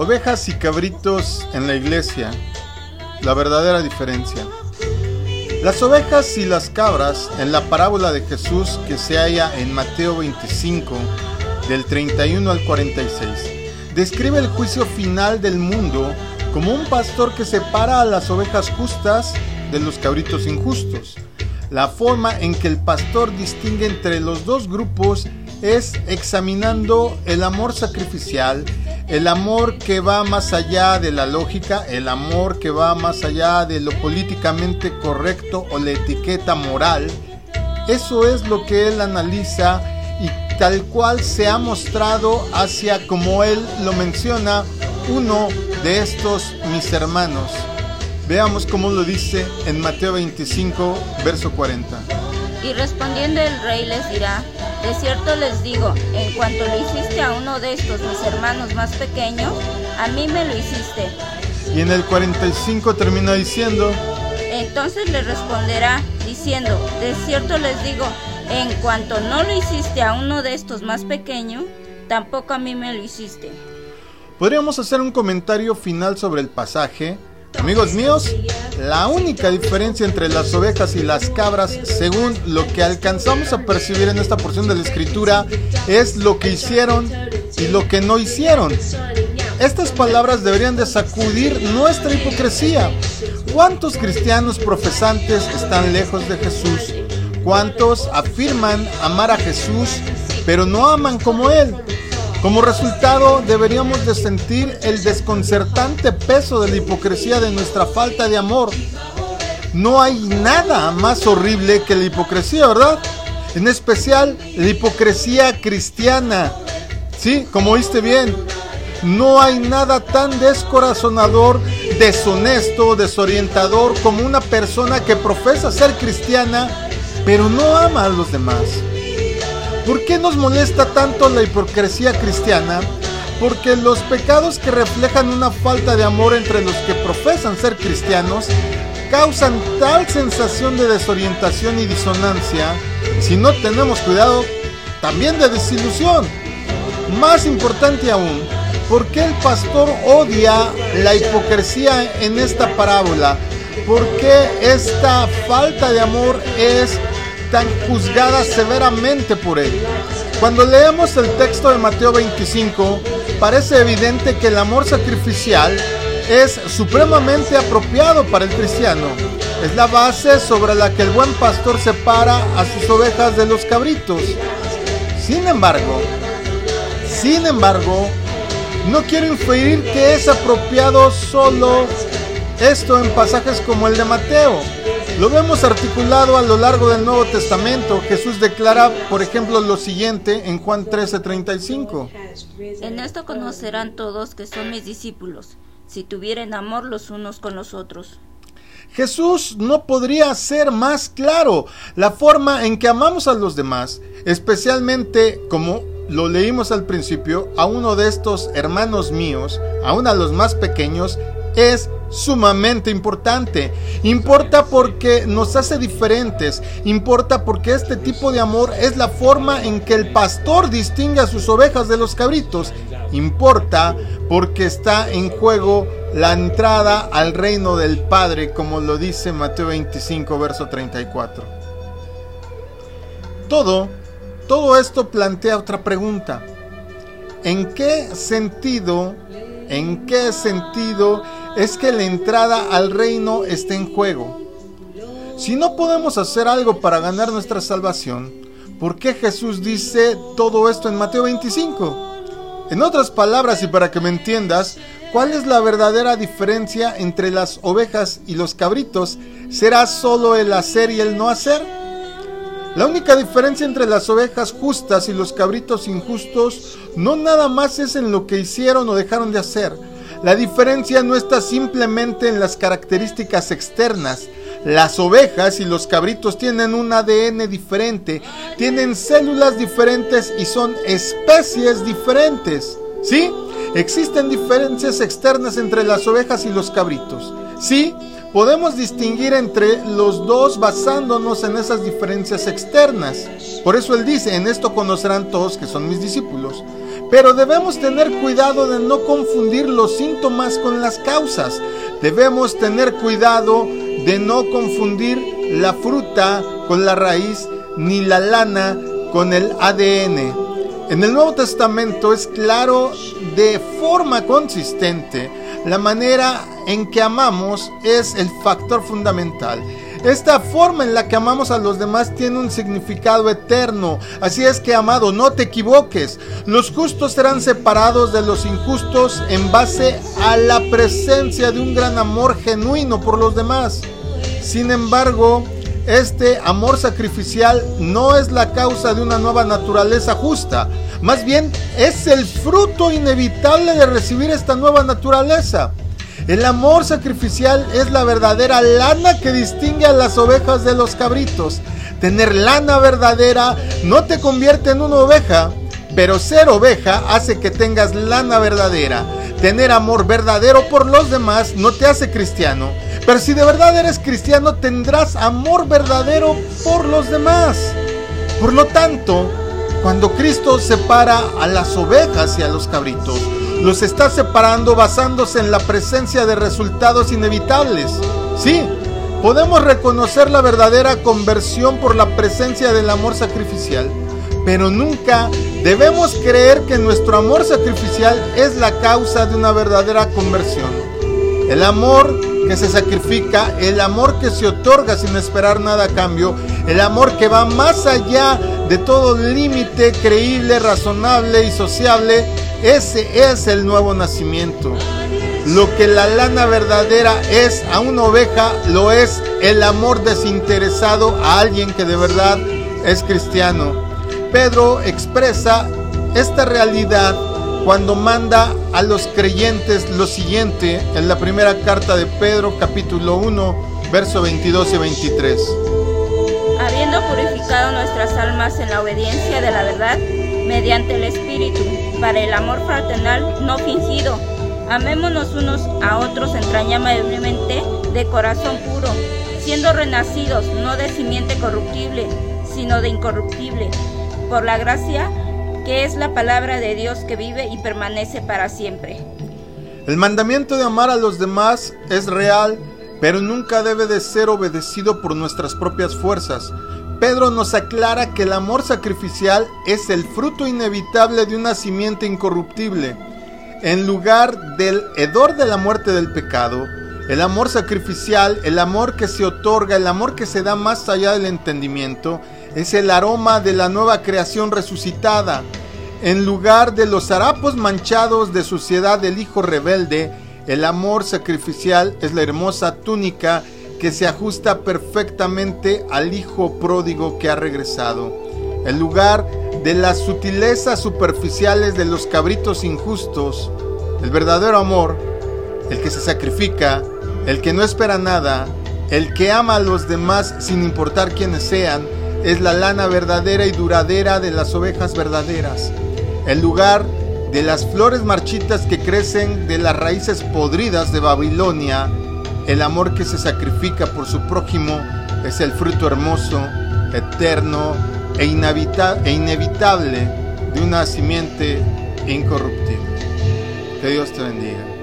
Ovejas y cabritos en la iglesia. La verdadera diferencia. Las ovejas y las cabras en la parábola de Jesús que se halla en Mateo 25 del 31 al 46 describe el juicio final del mundo como un pastor que separa a las ovejas justas de los cabritos injustos. La forma en que el pastor distingue entre los dos grupos es examinando el amor sacrificial el amor que va más allá de la lógica, el amor que va más allá de lo políticamente correcto o la etiqueta moral, eso es lo que él analiza y tal cual se ha mostrado hacia, como él lo menciona, uno de estos mis hermanos. Veamos cómo lo dice en Mateo 25, verso 40. Y respondiendo el rey les dirá, de cierto les digo, en cuanto lo hiciste a uno de estos mis hermanos más pequeños, a mí me lo hiciste. Y en el 45 termina diciendo, entonces le responderá diciendo, de cierto les digo, en cuanto no lo hiciste a uno de estos más pequeños, tampoco a mí me lo hiciste. Podríamos hacer un comentario final sobre el pasaje Amigos míos, la única diferencia entre las ovejas y las cabras, según lo que alcanzamos a percibir en esta porción de la escritura, es lo que hicieron y lo que no hicieron. Estas palabras deberían de sacudir nuestra hipocresía. ¿Cuántos cristianos profesantes están lejos de Jesús? ¿Cuántos afirman amar a Jesús, pero no aman como Él? Como resultado, deberíamos de sentir el desconcertante peso de la hipocresía de nuestra falta de amor. No hay nada más horrible que la hipocresía, ¿verdad? En especial la hipocresía cristiana. Sí, como oíste bien, no hay nada tan descorazonador, deshonesto, desorientador como una persona que profesa ser cristiana, pero no ama a los demás. ¿Por qué nos molesta tanto la hipocresía cristiana? Porque los pecados que reflejan una falta de amor entre los que profesan ser cristianos causan tal sensación de desorientación y disonancia, si no tenemos cuidado, también de desilusión. Más importante aún, ¿por qué el pastor odia la hipocresía en esta parábola? ¿Por qué esta falta de amor es tan juzgada severamente por él. Cuando leemos el texto de Mateo 25, parece evidente que el amor sacrificial es supremamente apropiado para el cristiano. Es la base sobre la que el buen pastor separa a sus ovejas de los cabritos. Sin embargo, sin embargo, no quiero inferir que es apropiado solo esto en pasajes como el de Mateo. Lo vemos articulado a lo largo del Nuevo Testamento. Jesús declara, por ejemplo, lo siguiente en Juan 13:35. En esto conocerán todos que son mis discípulos, si tuvieren amor los unos con los otros. Jesús no podría ser más claro la forma en que amamos a los demás, especialmente como lo leímos al principio, a uno de estos hermanos míos, aún a los más pequeños, es sumamente importante. Importa porque nos hace diferentes. Importa porque este tipo de amor es la forma en que el pastor distingue a sus ovejas de los cabritos. Importa porque está en juego la entrada al reino del Padre, como lo dice Mateo 25, verso 34. Todo, todo esto plantea otra pregunta. ¿En qué sentido, en qué sentido es que la entrada al reino está en juego. Si no podemos hacer algo para ganar nuestra salvación, ¿por qué Jesús dice todo esto en Mateo 25? En otras palabras, y para que me entiendas, ¿cuál es la verdadera diferencia entre las ovejas y los cabritos? ¿Será solo el hacer y el no hacer? La única diferencia entre las ovejas justas y los cabritos injustos no nada más es en lo que hicieron o dejaron de hacer, la diferencia no está simplemente en las características externas. Las ovejas y los cabritos tienen un ADN diferente, tienen células diferentes y son especies diferentes. ¿Sí? Existen diferencias externas entre las ovejas y los cabritos. Sí, podemos distinguir entre los dos basándonos en esas diferencias externas. Por eso él dice, en esto conocerán todos que son mis discípulos. Pero debemos tener cuidado de no confundir los síntomas con las causas. Debemos tener cuidado de no confundir la fruta con la raíz ni la lana con el ADN. En el Nuevo Testamento es claro de forma consistente la manera en que amamos es el factor fundamental. Esta forma en la que amamos a los demás tiene un significado eterno. Así es que, amado, no te equivoques. Los justos serán separados de los injustos en base a la presencia de un gran amor genuino por los demás. Sin embargo, este amor sacrificial no es la causa de una nueva naturaleza justa, más bien es el fruto inevitable de recibir esta nueva naturaleza. El amor sacrificial es la verdadera lana que distingue a las ovejas de los cabritos. Tener lana verdadera no te convierte en una oveja, pero ser oveja hace que tengas lana verdadera. Tener amor verdadero por los demás no te hace cristiano. Pero si de verdad eres cristiano, tendrás amor verdadero por los demás. Por lo tanto, cuando Cristo separa a las ovejas y a los cabritos, los está separando basándose en la presencia de resultados inevitables. Sí, podemos reconocer la verdadera conversión por la presencia del amor sacrificial, pero nunca debemos creer que nuestro amor sacrificial es la causa de una verdadera conversión. El amor que se sacrifica, el amor que se otorga sin esperar nada a cambio, el amor que va más allá de todo límite creíble, razonable y sociable, ese es el nuevo nacimiento. Lo que la lana verdadera es a una oveja, lo es el amor desinteresado a alguien que de verdad es cristiano. Pedro expresa esta realidad cuando manda a los creyentes lo siguiente en la primera carta de Pedro capítulo 1, verso 22 y 23. Habiendo purificado nuestras almas en la obediencia de la verdad, mediante el Espíritu, para el amor fraternal no fingido, amémonos unos a otros entrañablemente de corazón puro, siendo renacidos no de simiente corruptible, sino de incorruptible, por la gracia que es la palabra de Dios que vive y permanece para siempre. El mandamiento de amar a los demás es real, pero nunca debe de ser obedecido por nuestras propias fuerzas. Pedro nos aclara que el amor sacrificial es el fruto inevitable de una simiente incorruptible. En lugar del hedor de la muerte del pecado, el amor sacrificial, el amor que se otorga, el amor que se da más allá del entendimiento, es el aroma de la nueva creación resucitada. En lugar de los harapos manchados de suciedad del Hijo rebelde, el amor sacrificial es la hermosa túnica que se ajusta perfectamente al Hijo pródigo que ha regresado. En lugar de las sutilezas superficiales de los cabritos injustos, el verdadero amor, el que se sacrifica, el que no espera nada, el que ama a los demás sin importar quiénes sean, es la lana verdadera y duradera de las ovejas verdaderas. El lugar de las flores marchitas que crecen de las raíces podridas de Babilonia, el amor que se sacrifica por su prójimo es el fruto hermoso, eterno e, e inevitable de una simiente incorruptible. Que Dios te bendiga.